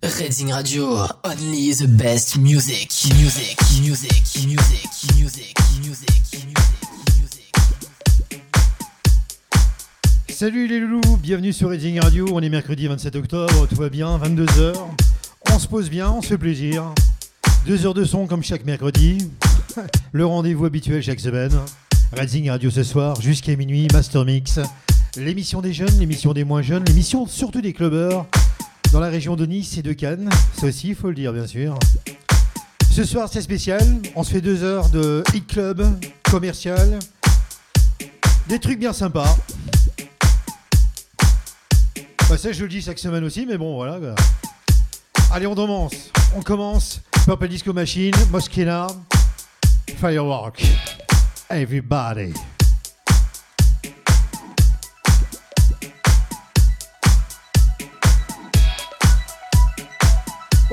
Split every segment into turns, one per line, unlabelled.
Reading Radio, only the best music, music, music, music, music, music, music,
Salut les loulous, bienvenue sur Reading Radio, on est mercredi 27 octobre, tout va bien, 22h. On se pose bien, on se fait plaisir. Deux heures de son comme chaque mercredi. Le rendez-vous habituel chaque semaine. Reading Radio ce soir, jusqu'à minuit, Master Mix. L'émission des jeunes, l'émission des moins jeunes, l'émission surtout des clubbers dans la région de Nice et de Cannes. Ça aussi, il faut le dire, bien sûr. Ce soir, c'est spécial. On se fait deux heures de hit club commercial. Des trucs bien sympas. Bah, ça, je le dis chaque semaine aussi, mais bon, voilà. Allez, on commence. On commence. Purple Disco Machine, Moschina, Firework. Everybody.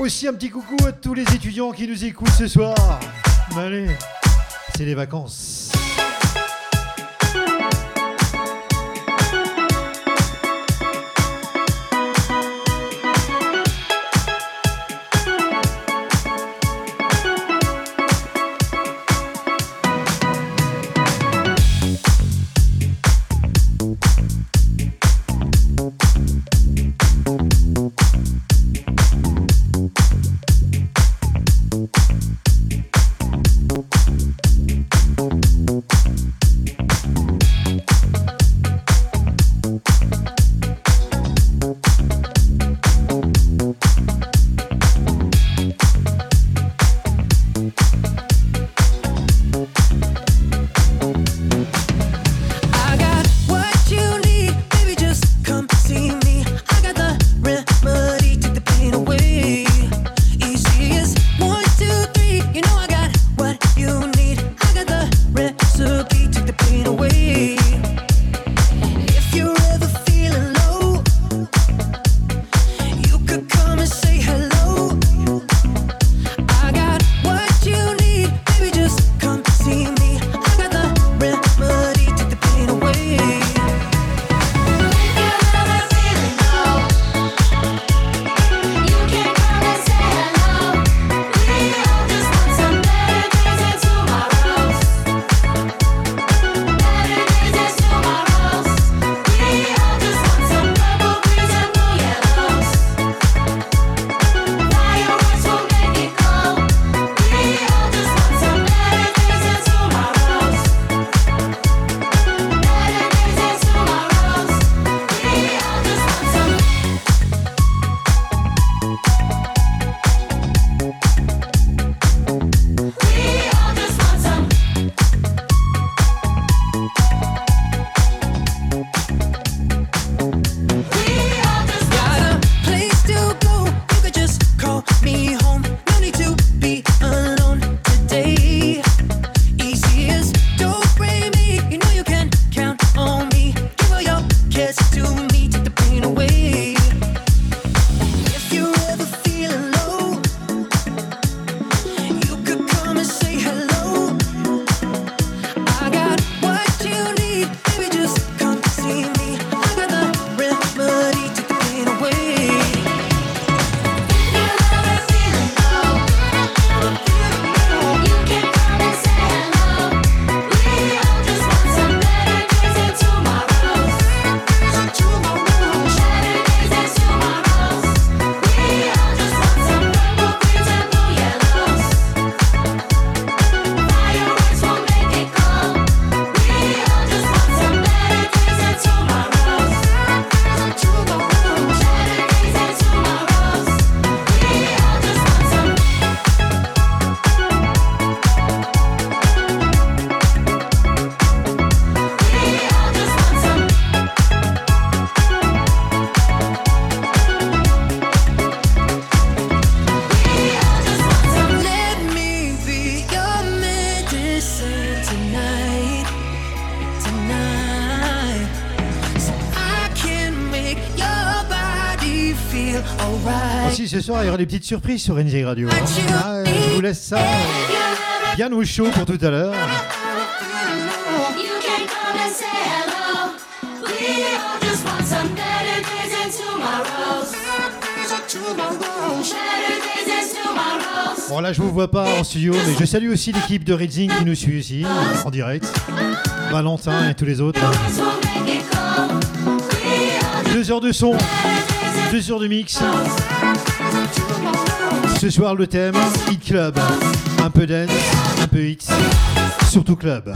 Aussi un petit coucou à tous les étudiants qui nous écoutent ce soir. Allez, c'est les vacances. des petites surprises sur NJ Radio. Ah, je vous laisse ça bien au chaud pour tout à l'heure. Bon là je vous vois pas en studio mais je salue aussi l'équipe de Redzing qui nous suit ici en direct. Valentin et tous les autres. Deux heures de son, deux heures de mix. Ce soir, le thème, Hit Club. Un peu dance, un peu X, surtout club.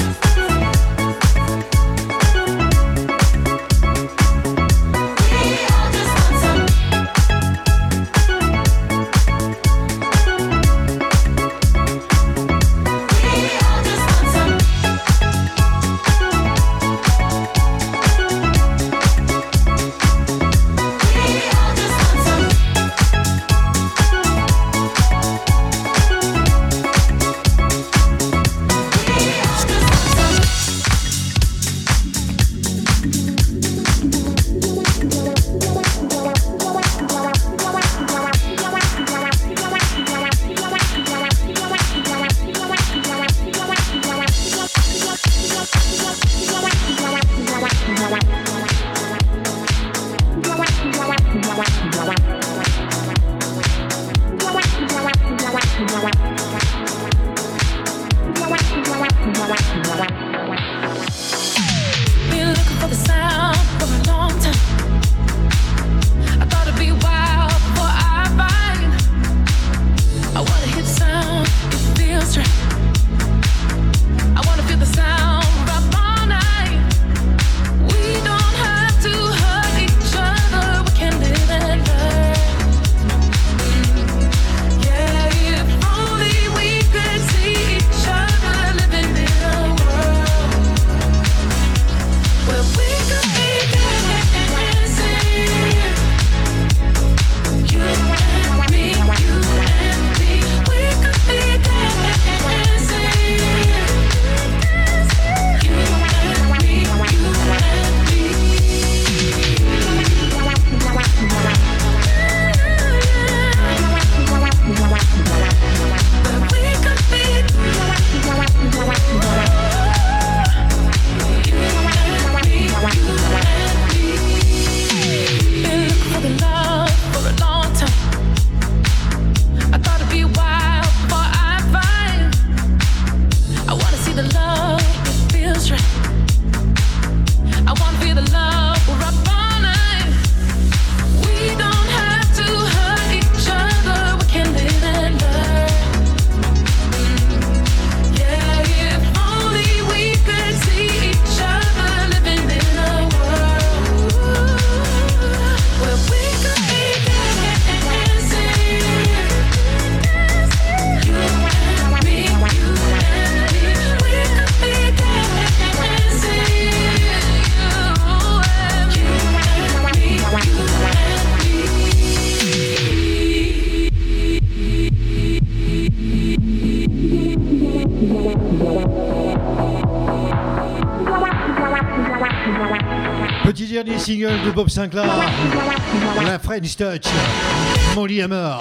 Bob Sinclair, la French Touch, Molly Hammer.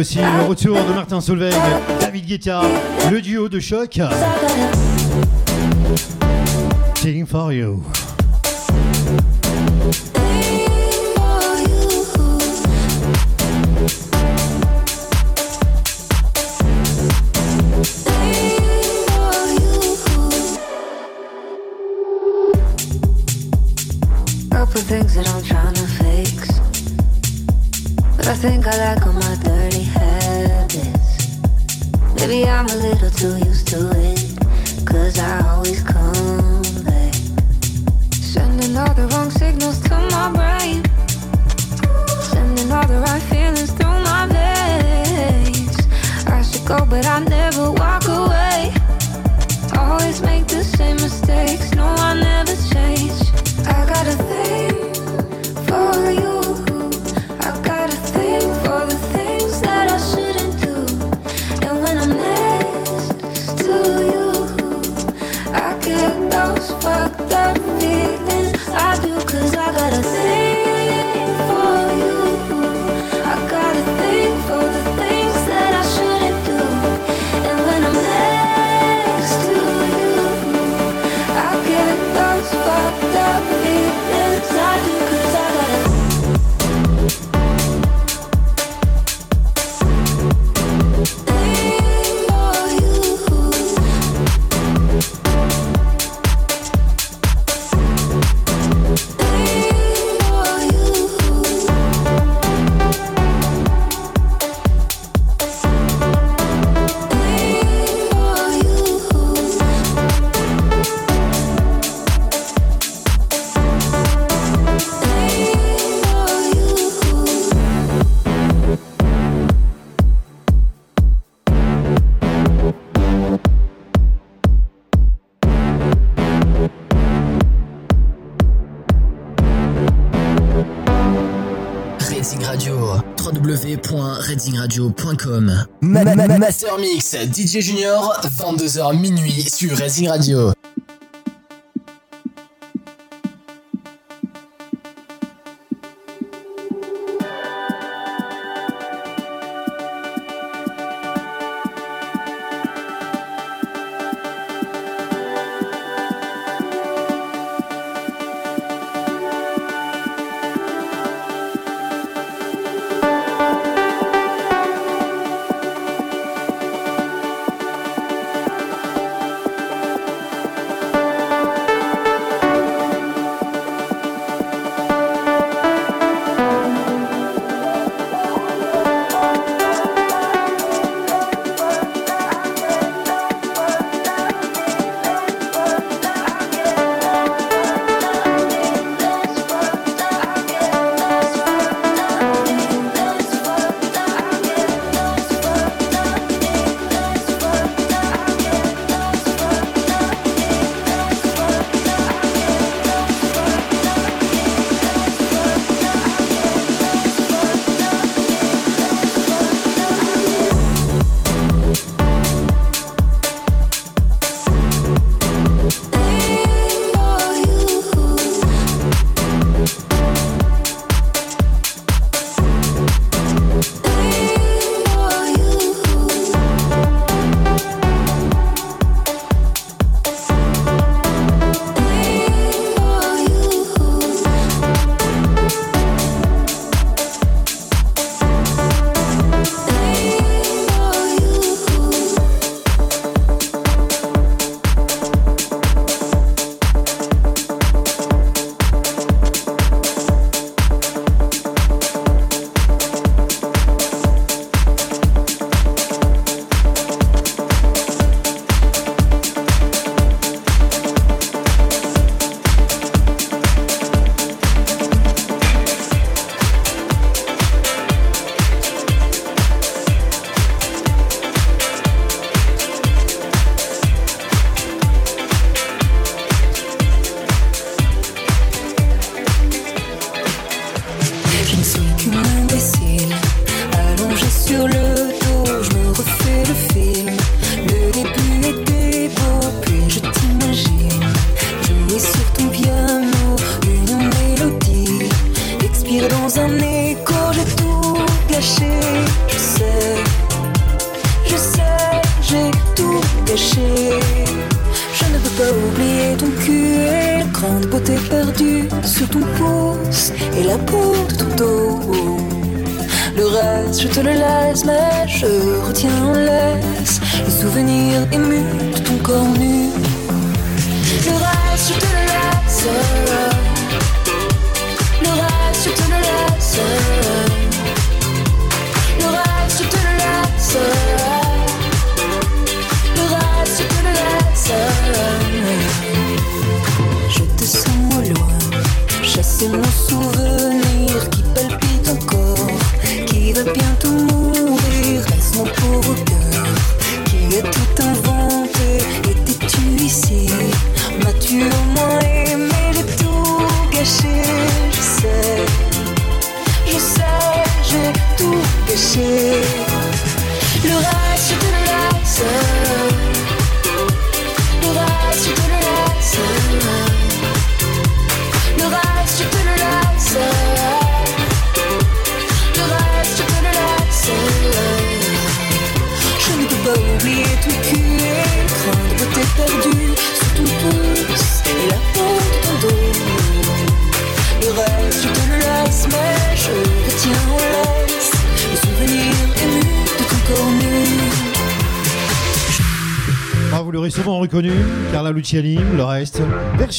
aussi le retour de Martin Solveig, David Guetta, le duo de choc. Killing for you.
things that I'm trying to fix. But I think I like a little too used to
RedingRadio.com Ma Master Mix, DJ Junior, 22h minuit sur Racing Radio.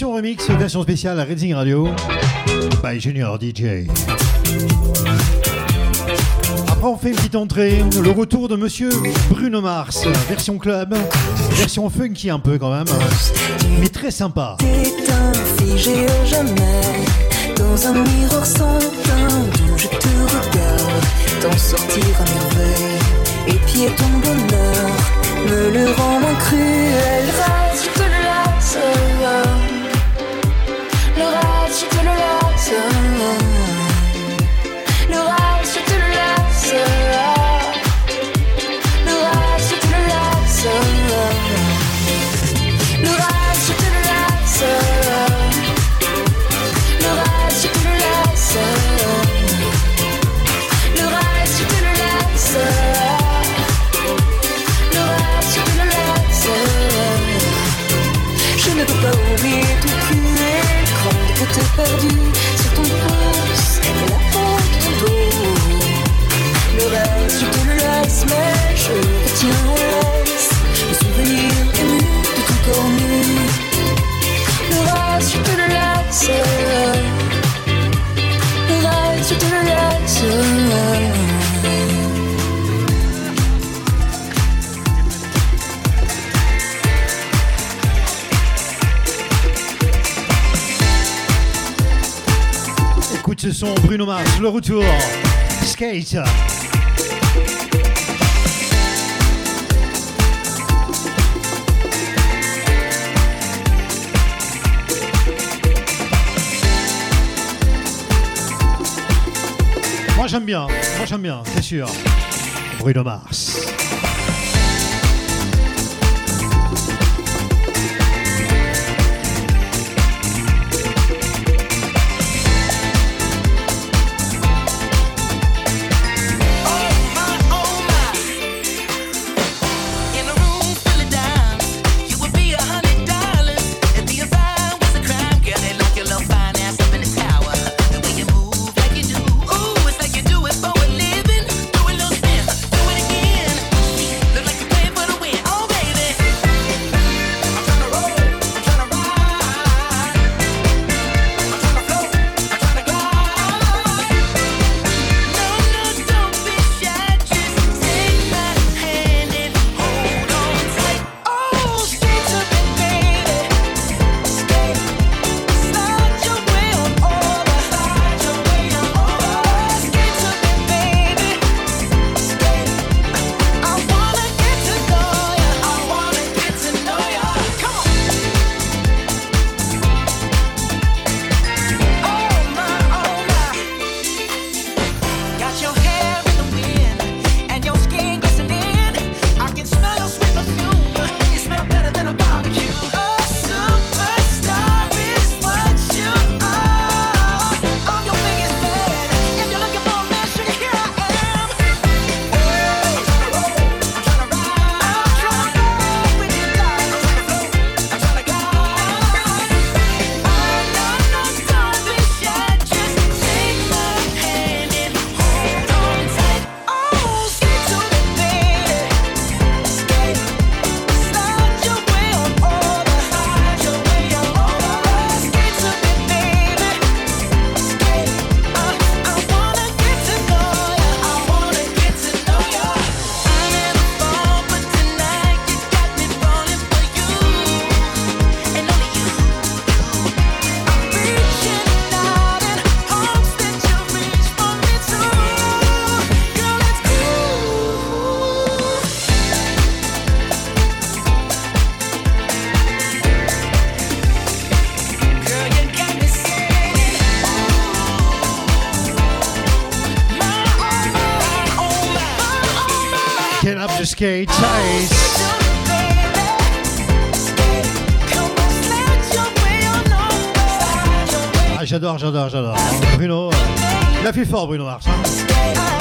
Session remix, version spéciale à Redzing Radio by Junior DJ. Après, on fait une petite entrée. Le retour de monsieur Bruno Mars, version club, version funky un peu quand même, mais très sympa.
Figé au jamais, dans un miroir sans teint, d'où je te regarde, t'en sortir à merveille, et pied ton bonheur, me le rend moins cruel. le
retour. Skate. Moi j'aime bien, moi j'aime bien, c'est sûr. Bruno Mars.
Can up to
skate tight. Ah, j'adore, j'adore, j'adore. Bruno, euh, La fille fait fort Bruno Mars. Hein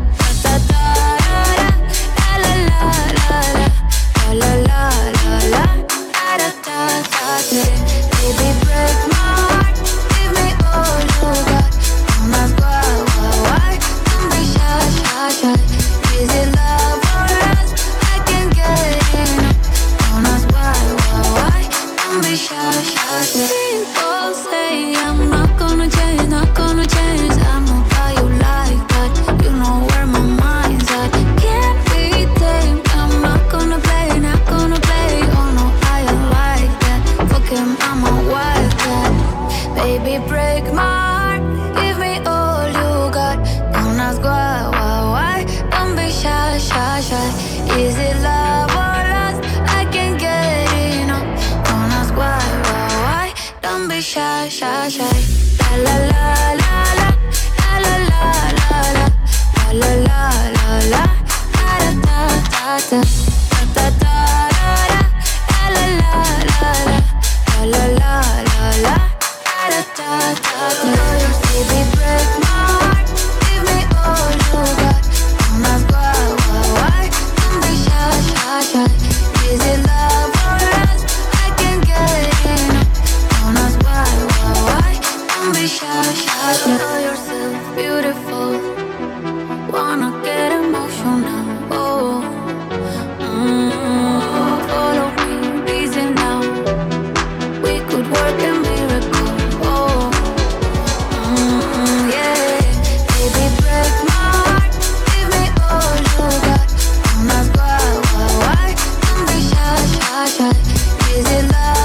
like that? Is it love?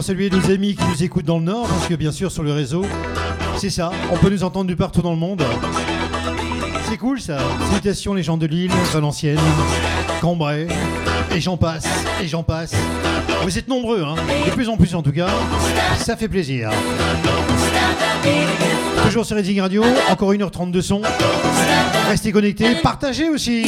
pour celui nos amis qui nous écoutent dans le Nord, parce que bien sûr sur le réseau, c'est ça, on peut nous entendre du partout dans le monde. C'est cool ça. Salutations les gens de Lille, Valenciennes, Cambrai, et j'en passe, et j'en passe. Vous êtes nombreux, hein de plus en plus en tout cas, ça fait plaisir. Toujours sur Racing Radio, encore 1h30 de son. Restez connectés, partagez aussi.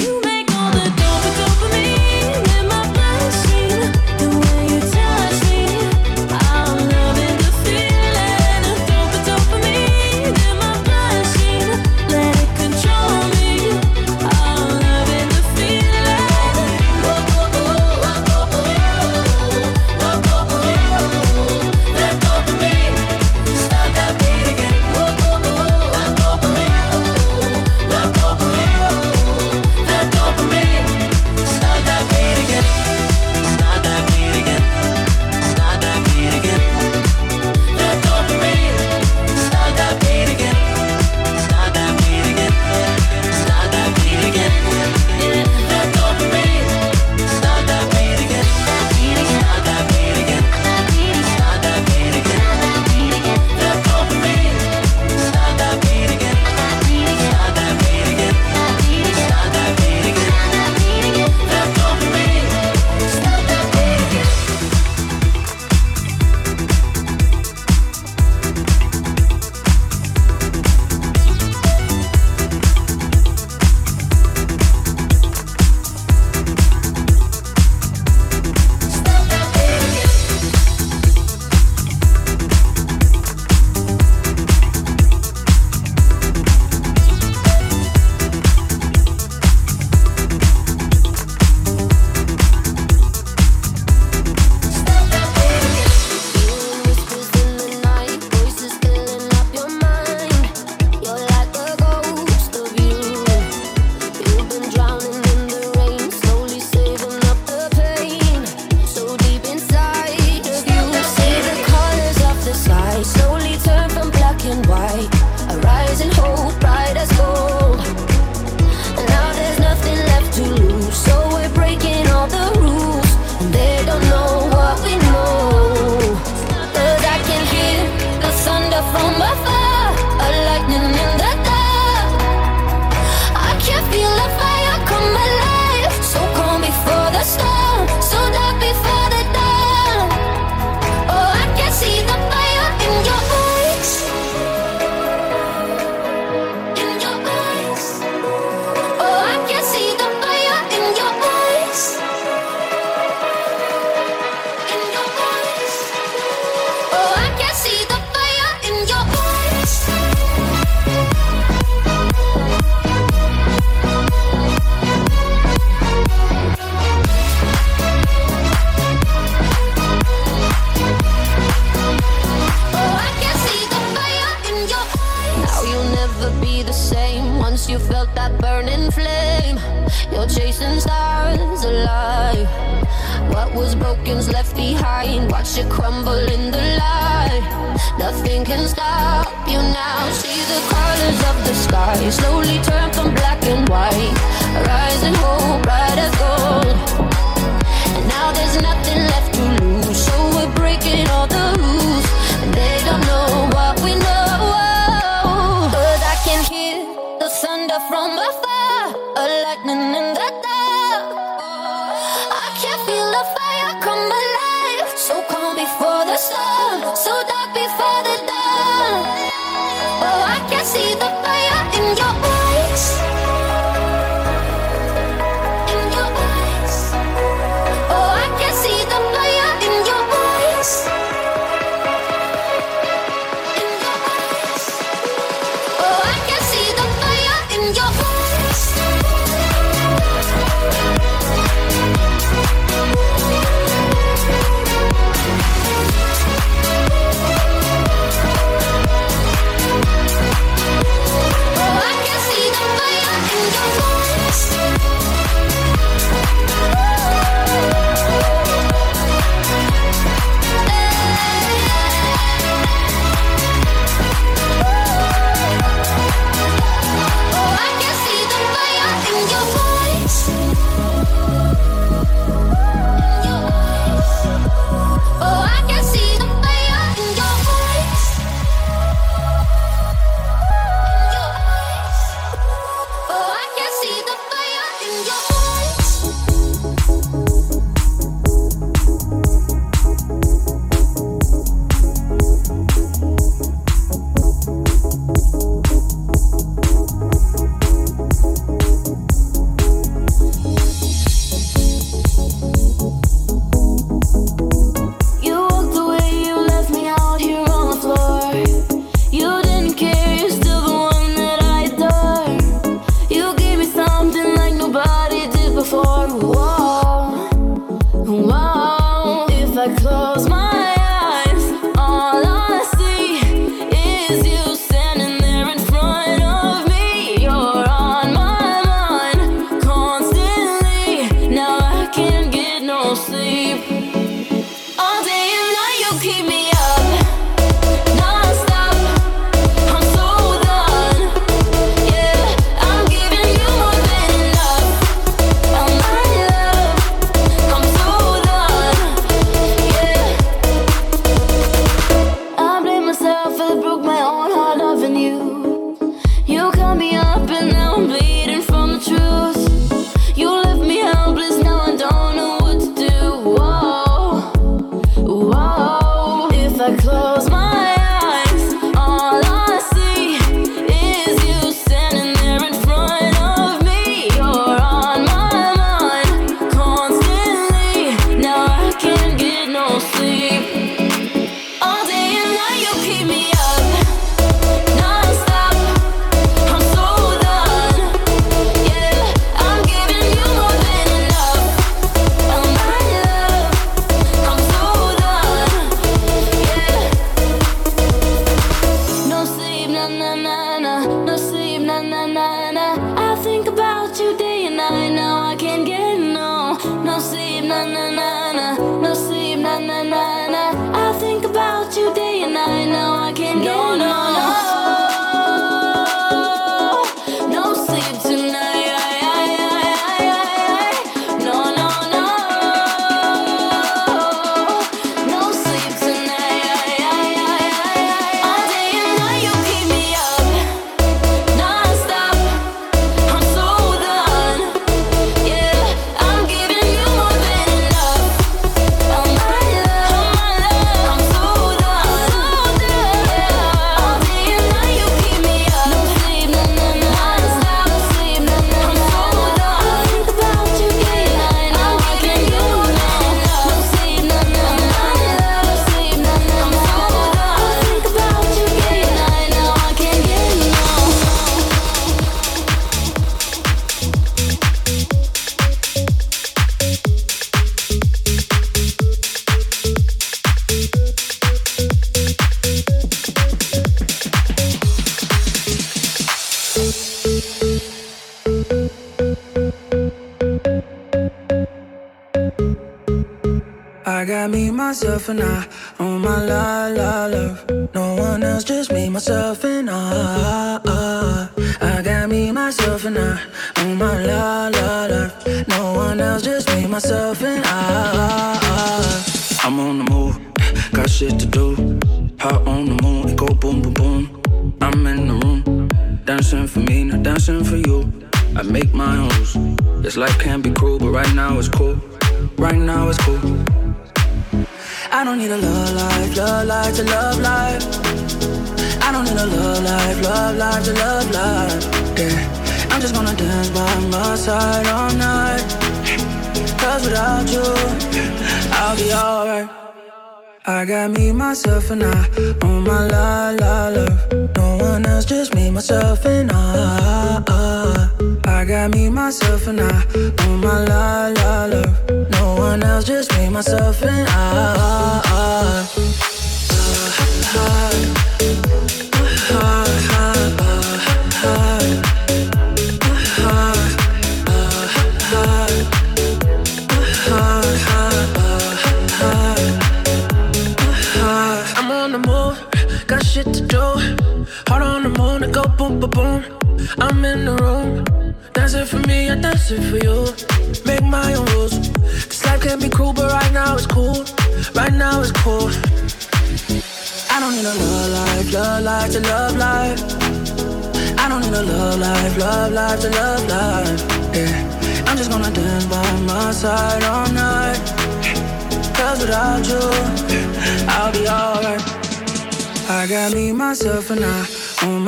for now.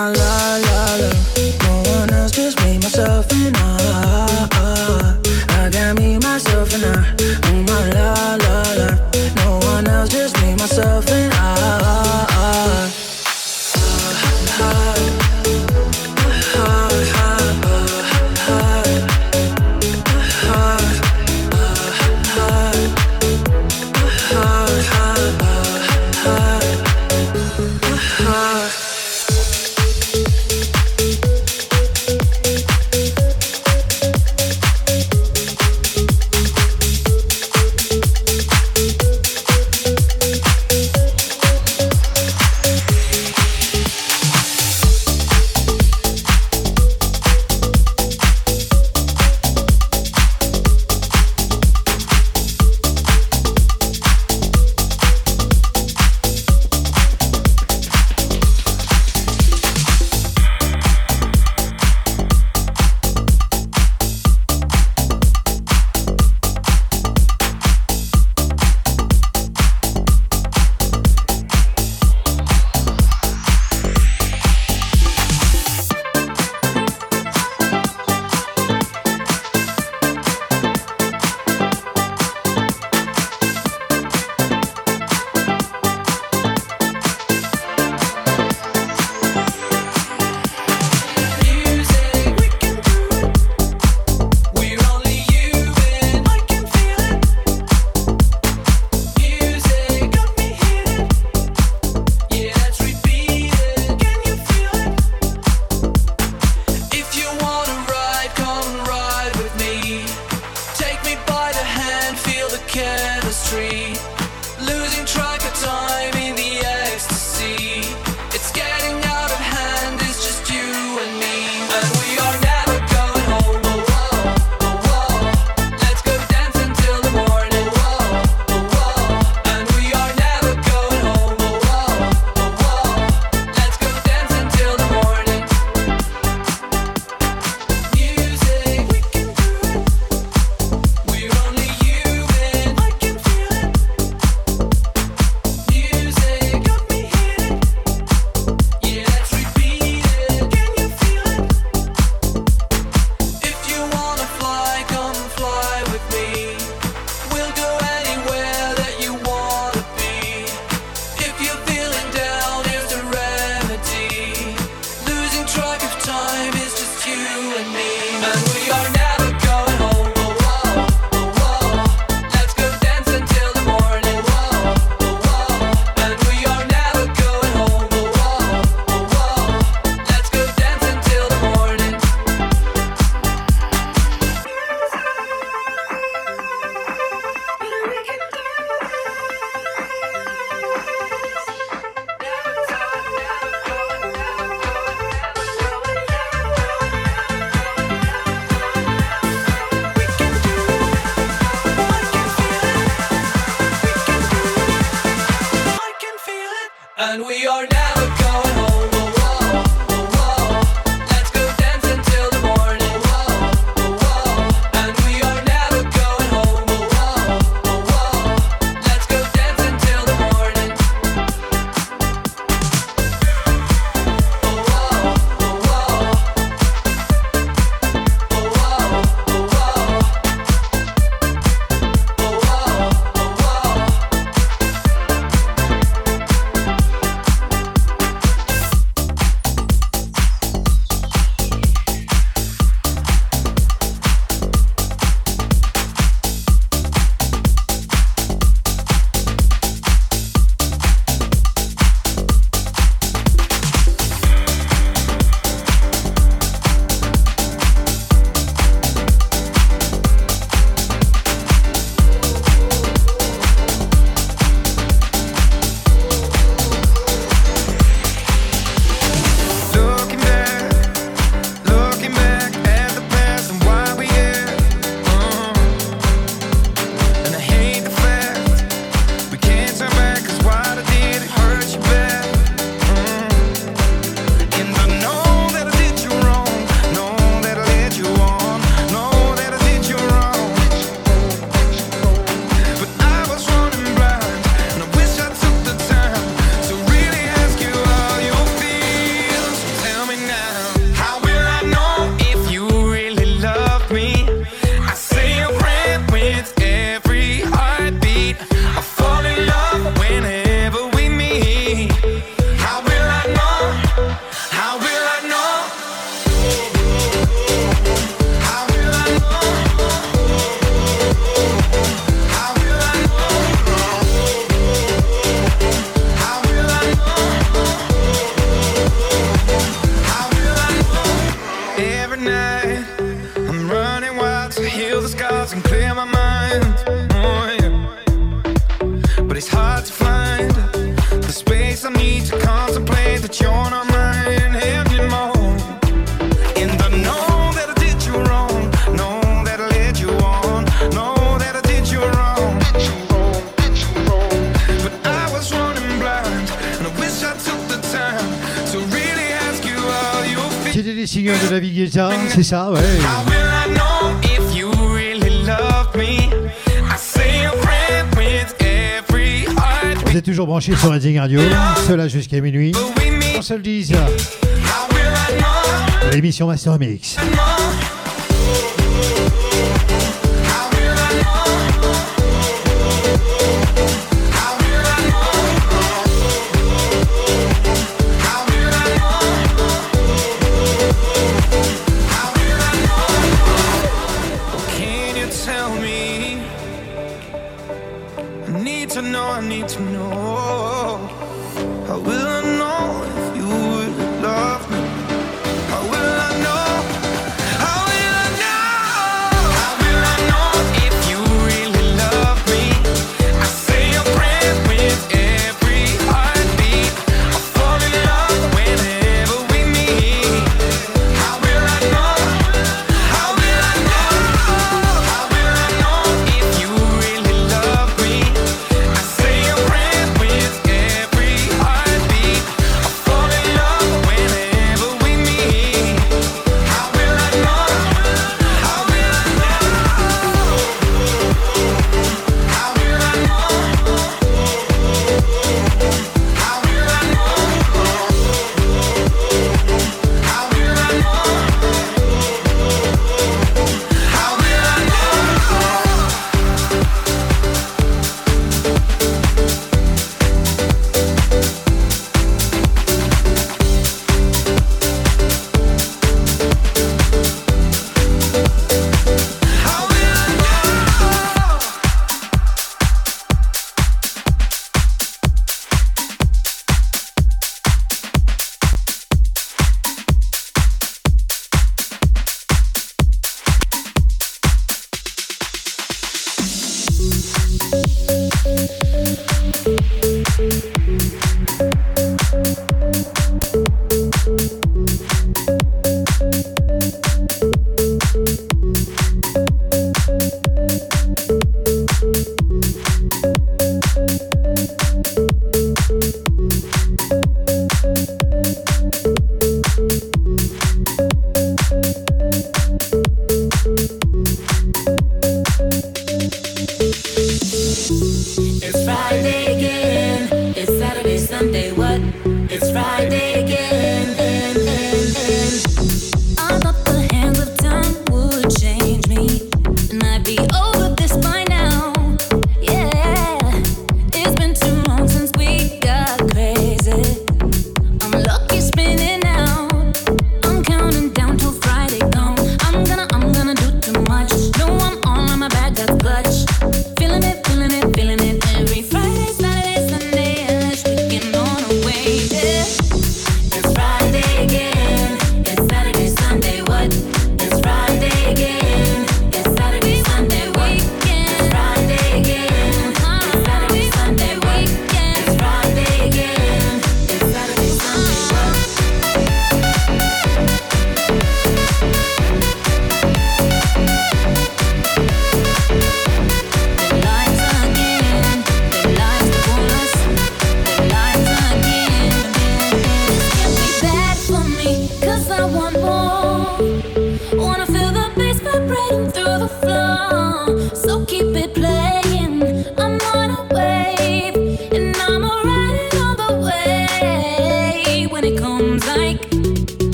My la la la.
C'est ça, ouais. Vous êtes toujours branché sur Redzing Radio, cela jusqu'à minuit. On se le dise. L'émission Master Mix.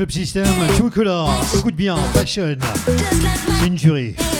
Club système. True Color, écoute bien, Passion.
Just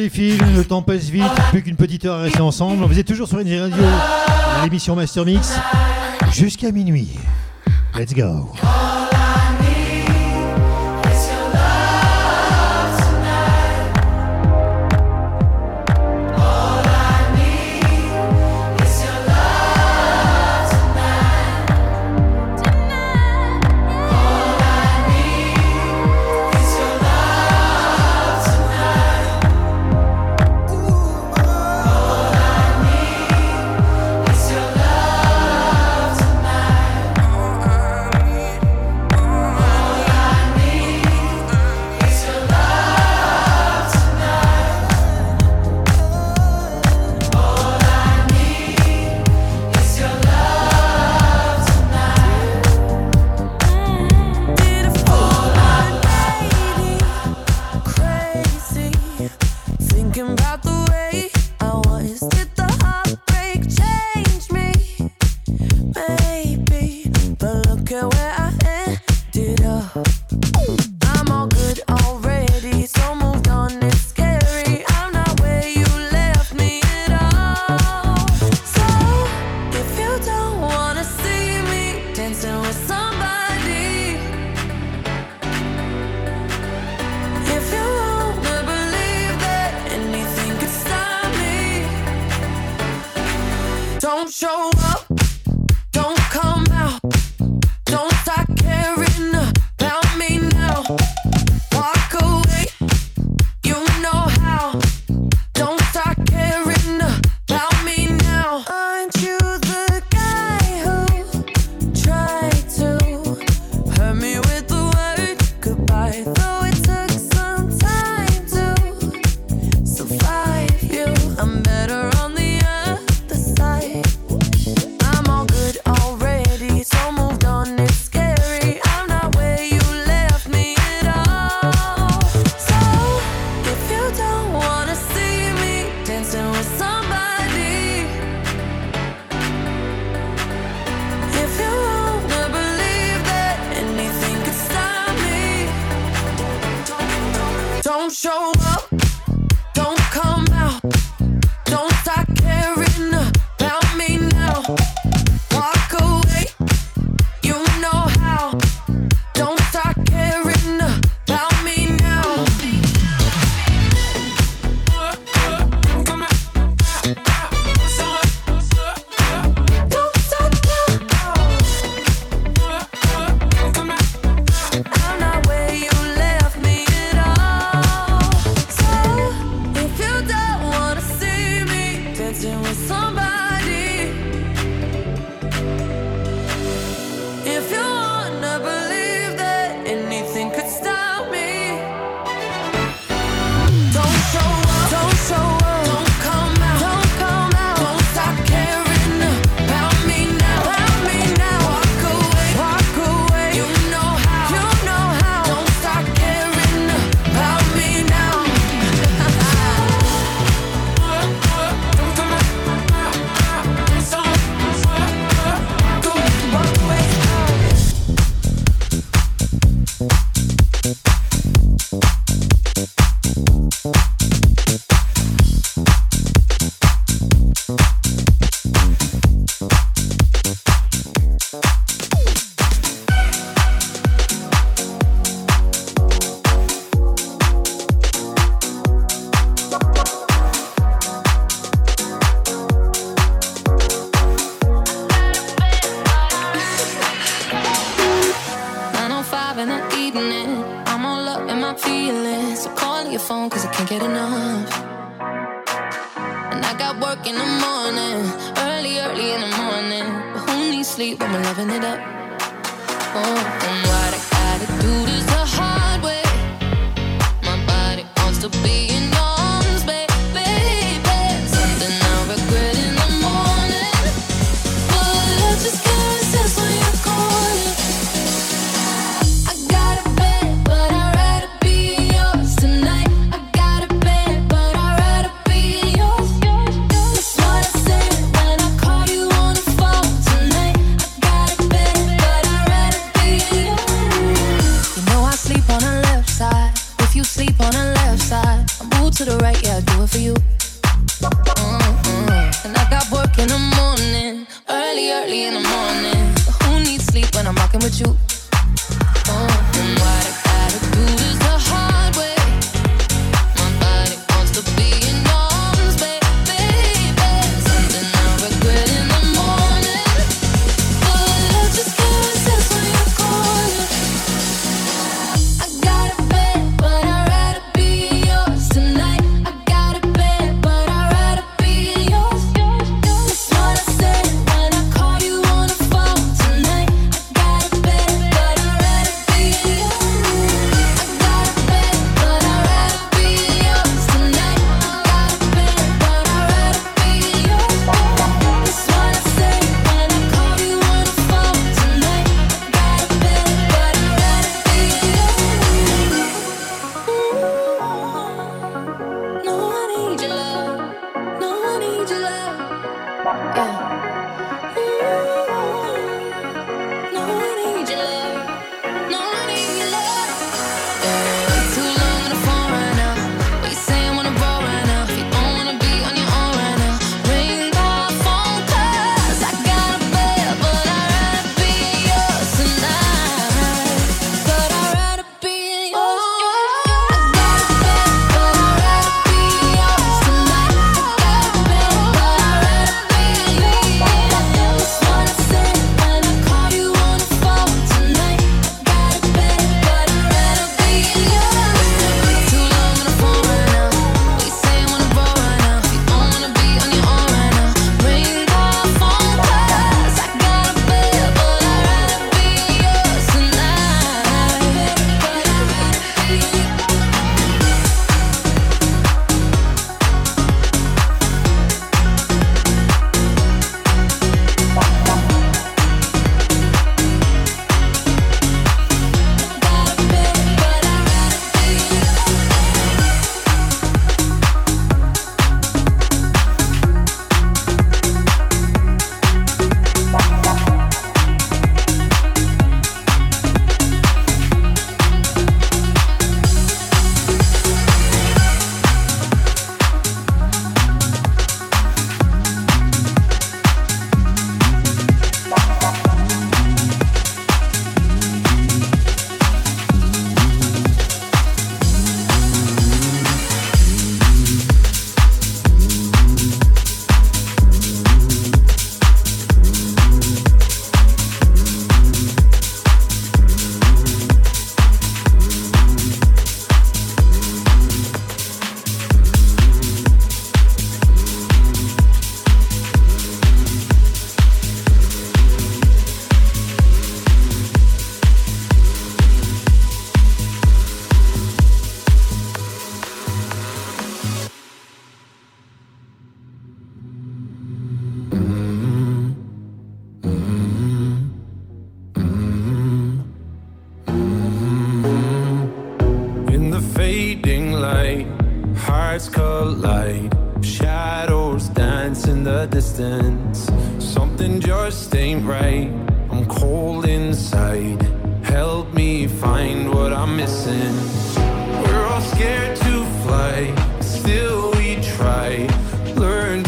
défile, le temps passe vite, plus qu'une petite heure à rester ensemble. Vous êtes toujours sur une Radio, l'émission Master Mix, jusqu'à minuit. Let's go.
in the morning, early, early in the morning. Who needs sleep when
I'm rocking with you?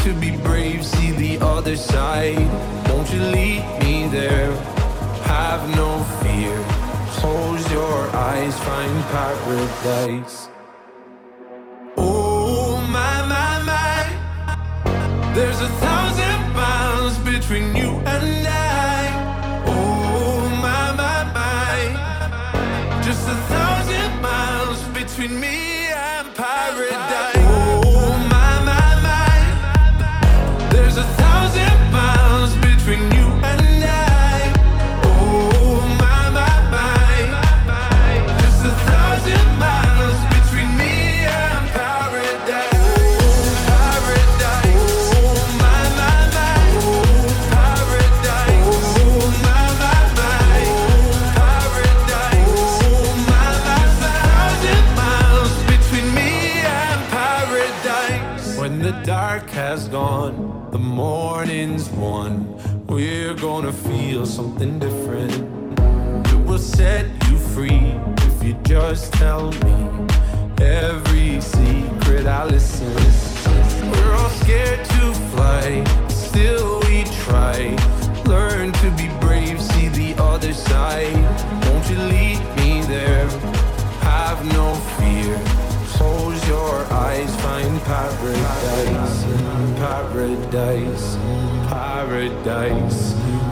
to be
brave, see the other side. Won't you lead me there? Have no fear. Close your eyes, find paradise. Oh, my, my, my. There's a thousand miles between you. Just tell me every secret I listen. We're all scared to fly, still we try. Learn to be brave, see the other side. Won't you lead me there? Have no fear. Close your eyes, find paradise, paradise, paradise.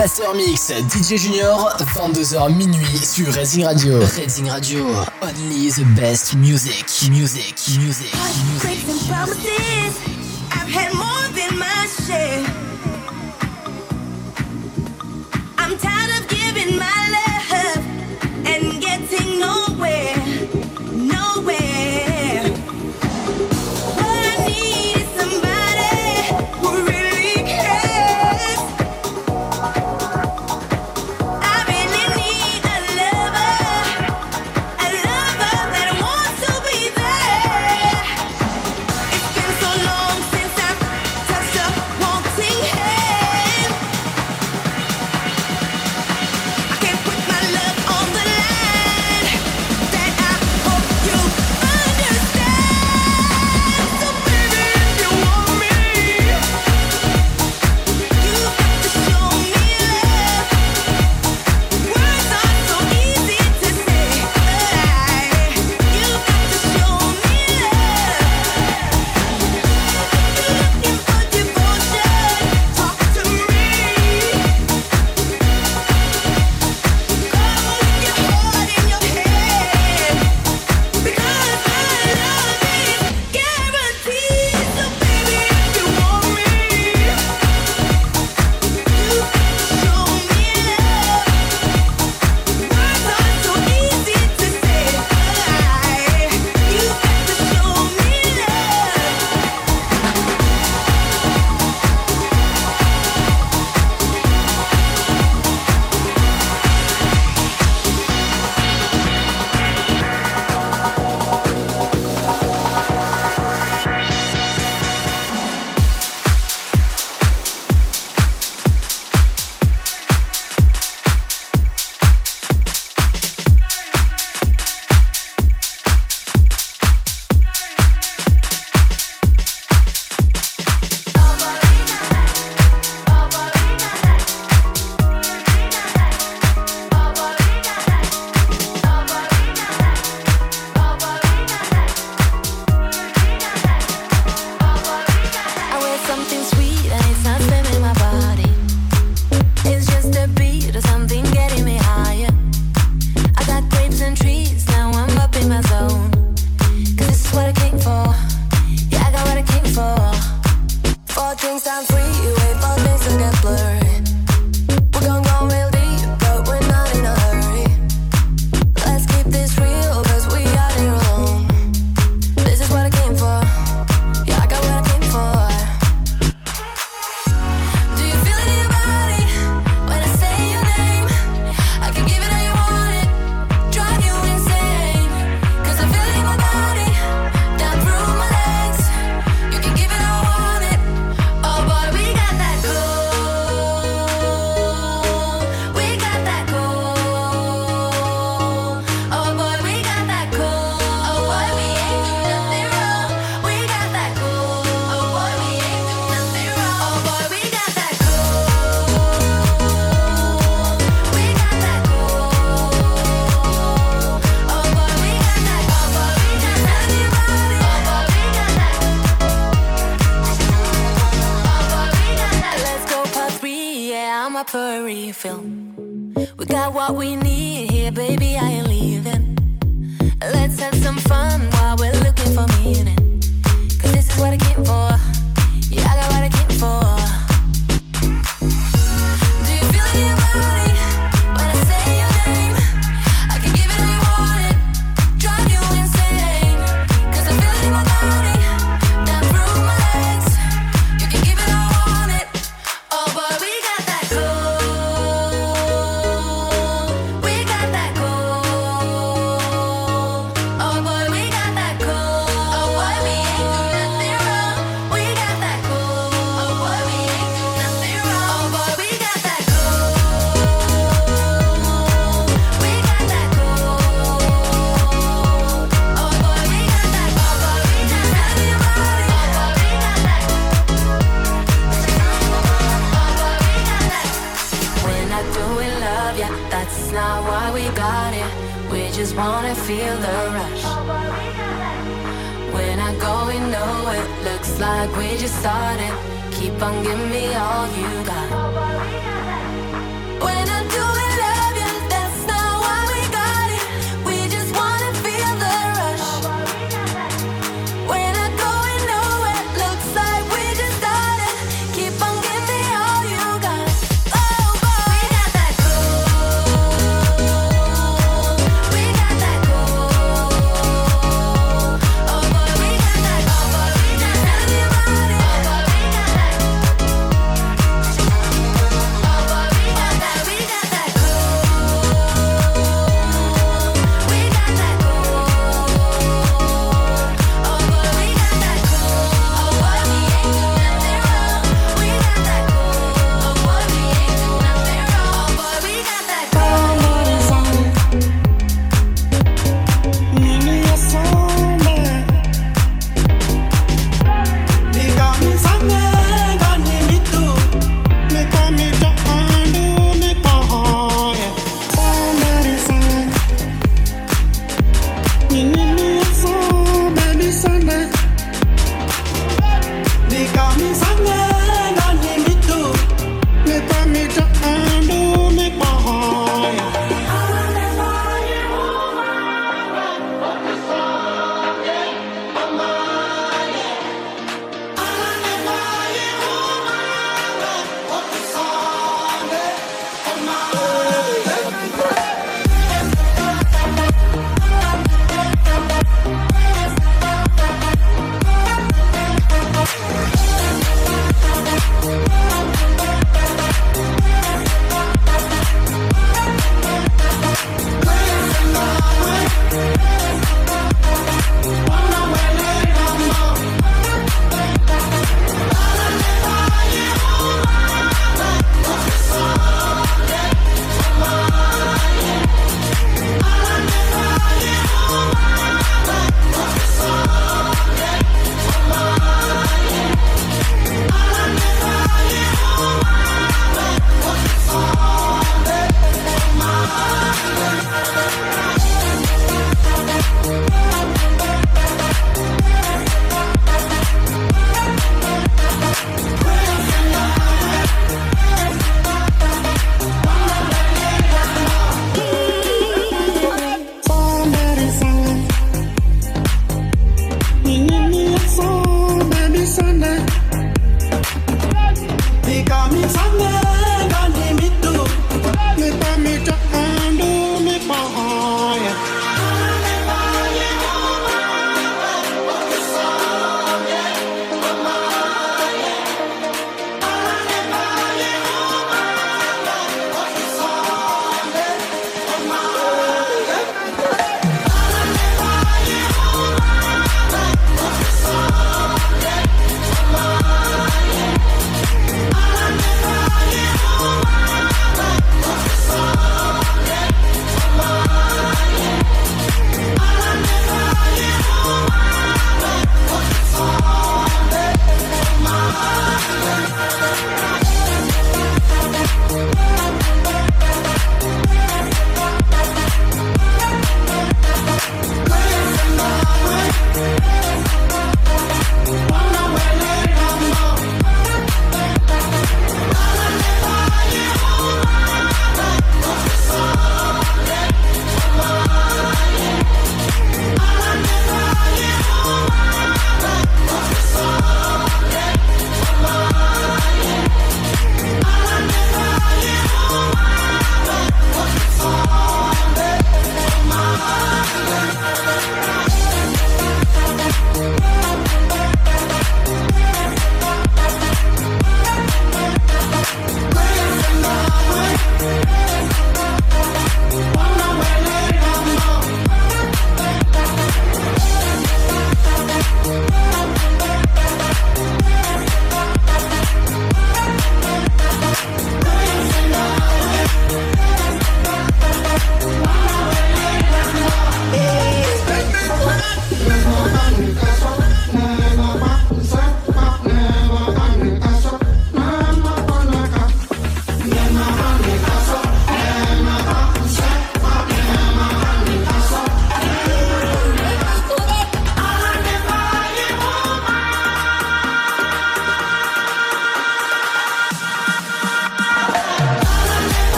Master Mix DJ Junior 22h minuit sur Racing Radio. Racing Radio, only the best music, music, music, music.
and promises. I've had more than my share.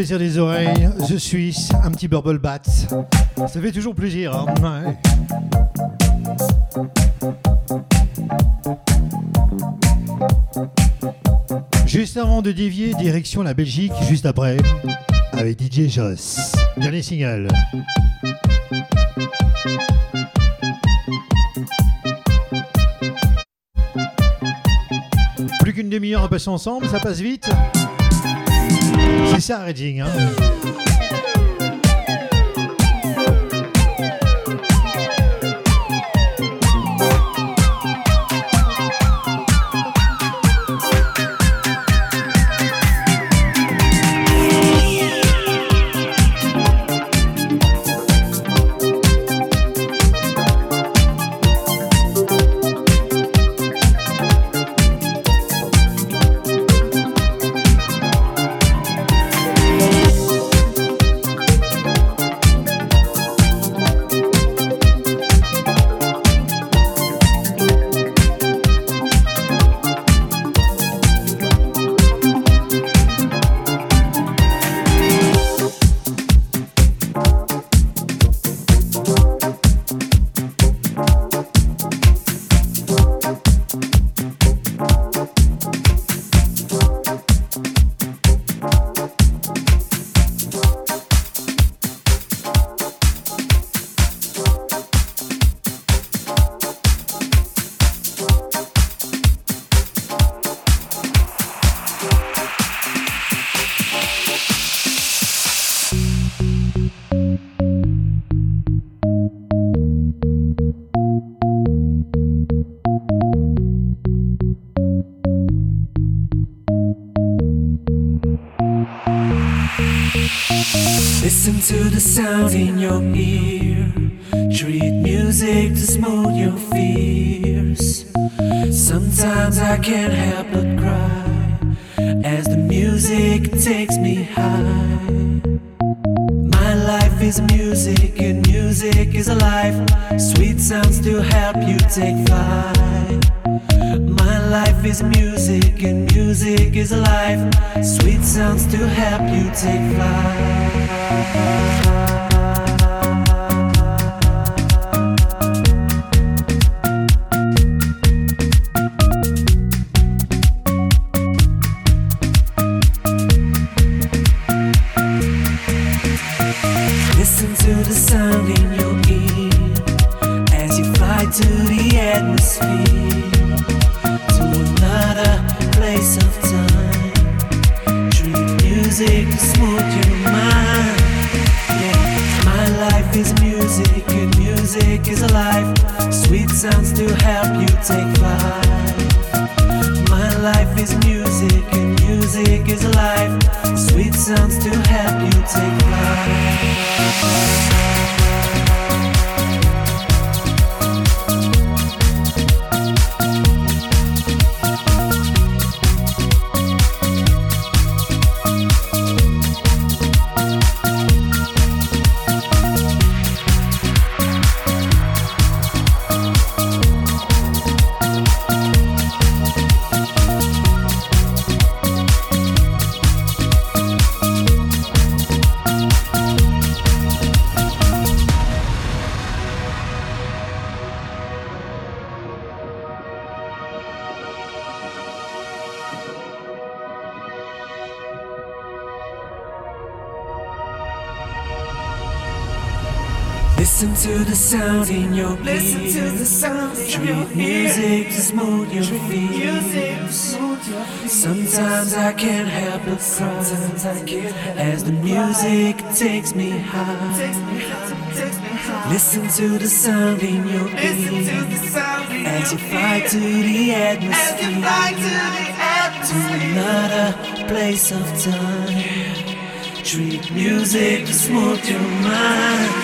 Plaisir des oreilles, The Suisse, un petit Bubble Bat. Ça fait toujours plaisir. hein. Juste avant de dévier, direction la Belgique, juste après, avec DJ Joss. Dernier signal. Plus qu'une demi-heure à passer ensemble, ça passe vite. C'est ça, Redding. Hein
to the sounds in your ear. Treat music to smooth your fears. Sometimes I can't help but cry as the music takes me high. My life is music and music is alive. Sweet sounds to help you take flight. Life is music and music is life. Sweet sounds to help you take flight. Listen to the sound in your music to smooth your fears. Sometimes I can't help but cry as the music takes me high. Listen to the sound in your ears as you fly to the atmosphere to another place of time. Treat music to smooth your mind.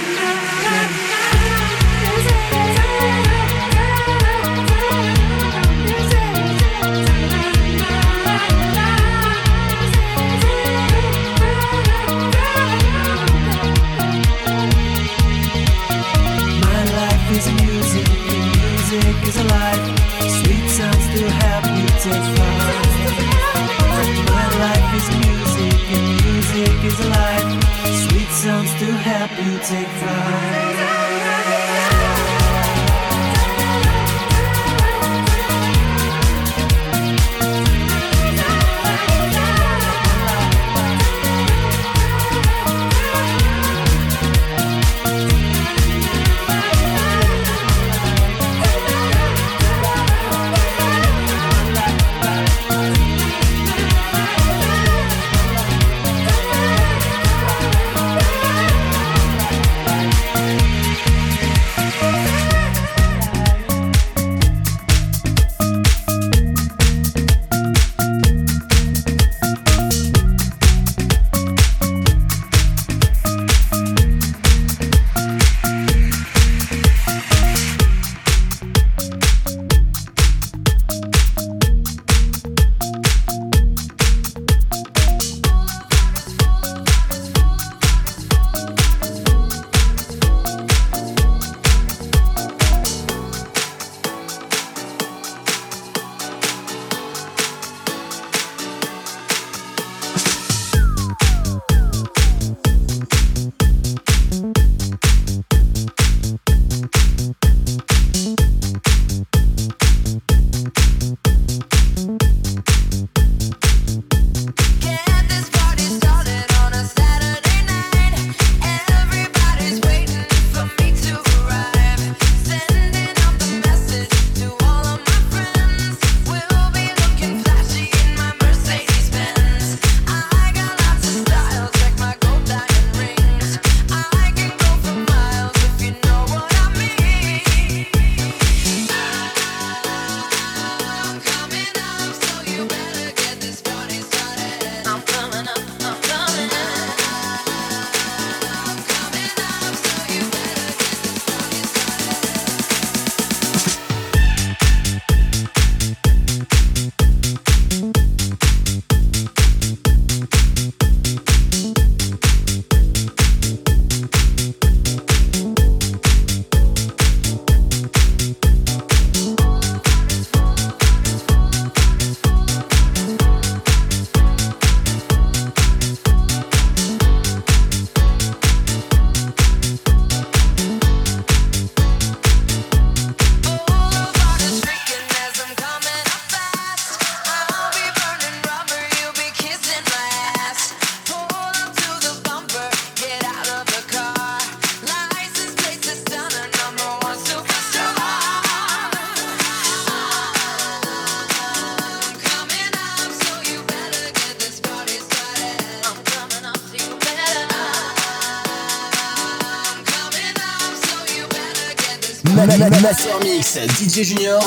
DJ Junior,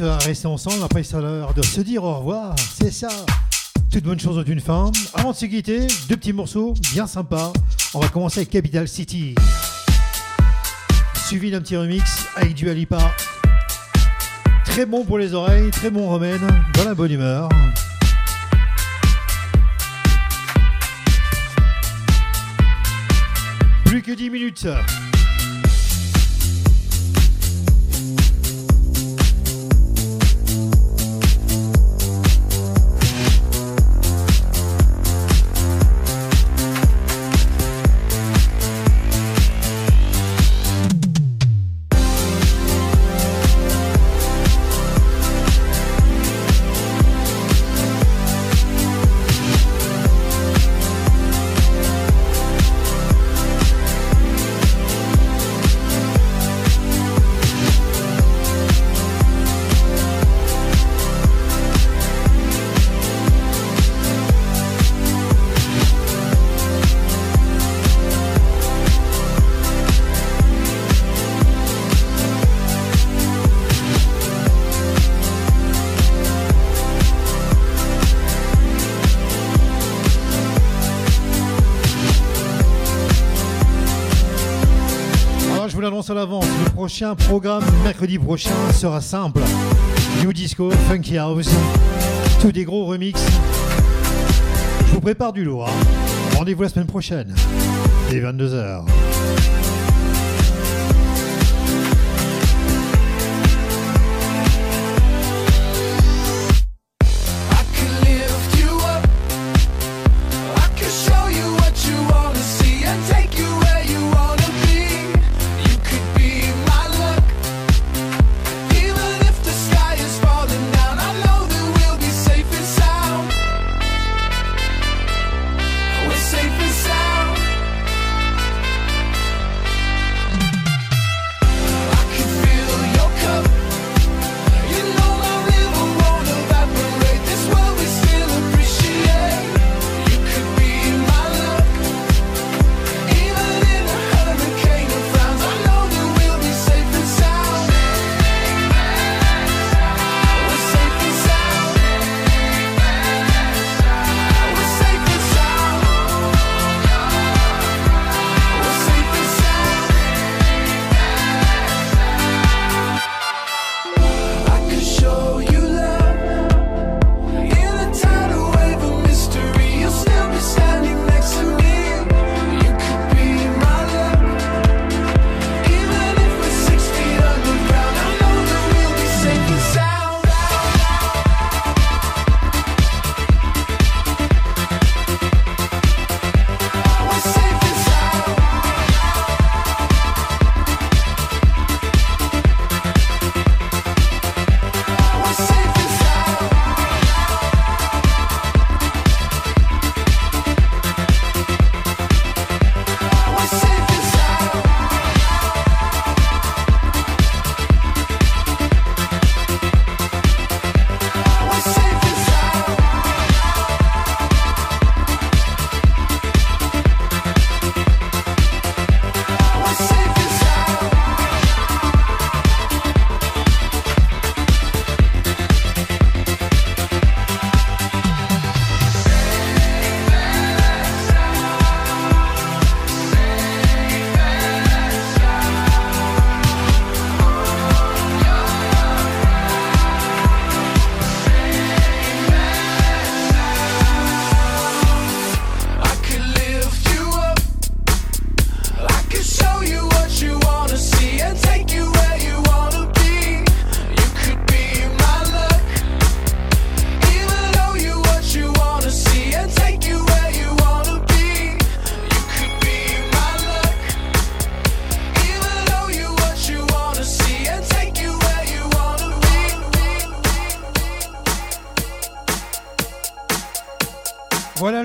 à rester ensemble. Après, c'est l'heure de se dire au revoir. C'est ça. Toute bonne chose d'une fin. Avant de se quitter, deux petits morceaux bien sympas. On va commencer avec Capital City. Suivi d'un petit remix avec du Alipa. Très bon pour les oreilles, très bon remède, dans la bonne humeur. Plus que 10 minutes. prochain programme, mercredi prochain, sera simple. New Disco, Funky House, tous des gros remix. Je vous prépare du lourd. Hein. Rendez-vous la semaine prochaine, dès 22h.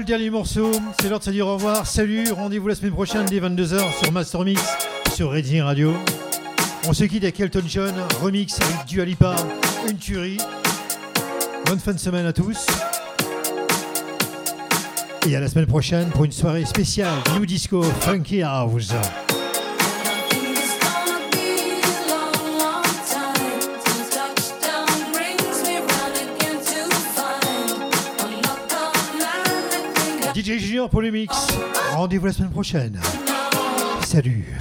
Dernier morceau, c'est l'heure de se dire au revoir. Salut, rendez-vous la semaine prochaine dès 22h sur Master Mix sur Reading Radio. On se quitte avec Elton John, remix avec Dua Lipa, une tuerie. Bonne fin de semaine à tous. Et à la semaine prochaine pour une soirée spéciale New Disco Funky House. Pour le mix. Rendez-vous la semaine prochaine. Salut.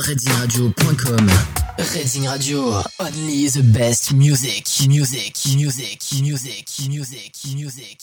redingradio.com.
Reading Radio, only the best music, music, music, music, music, music. music.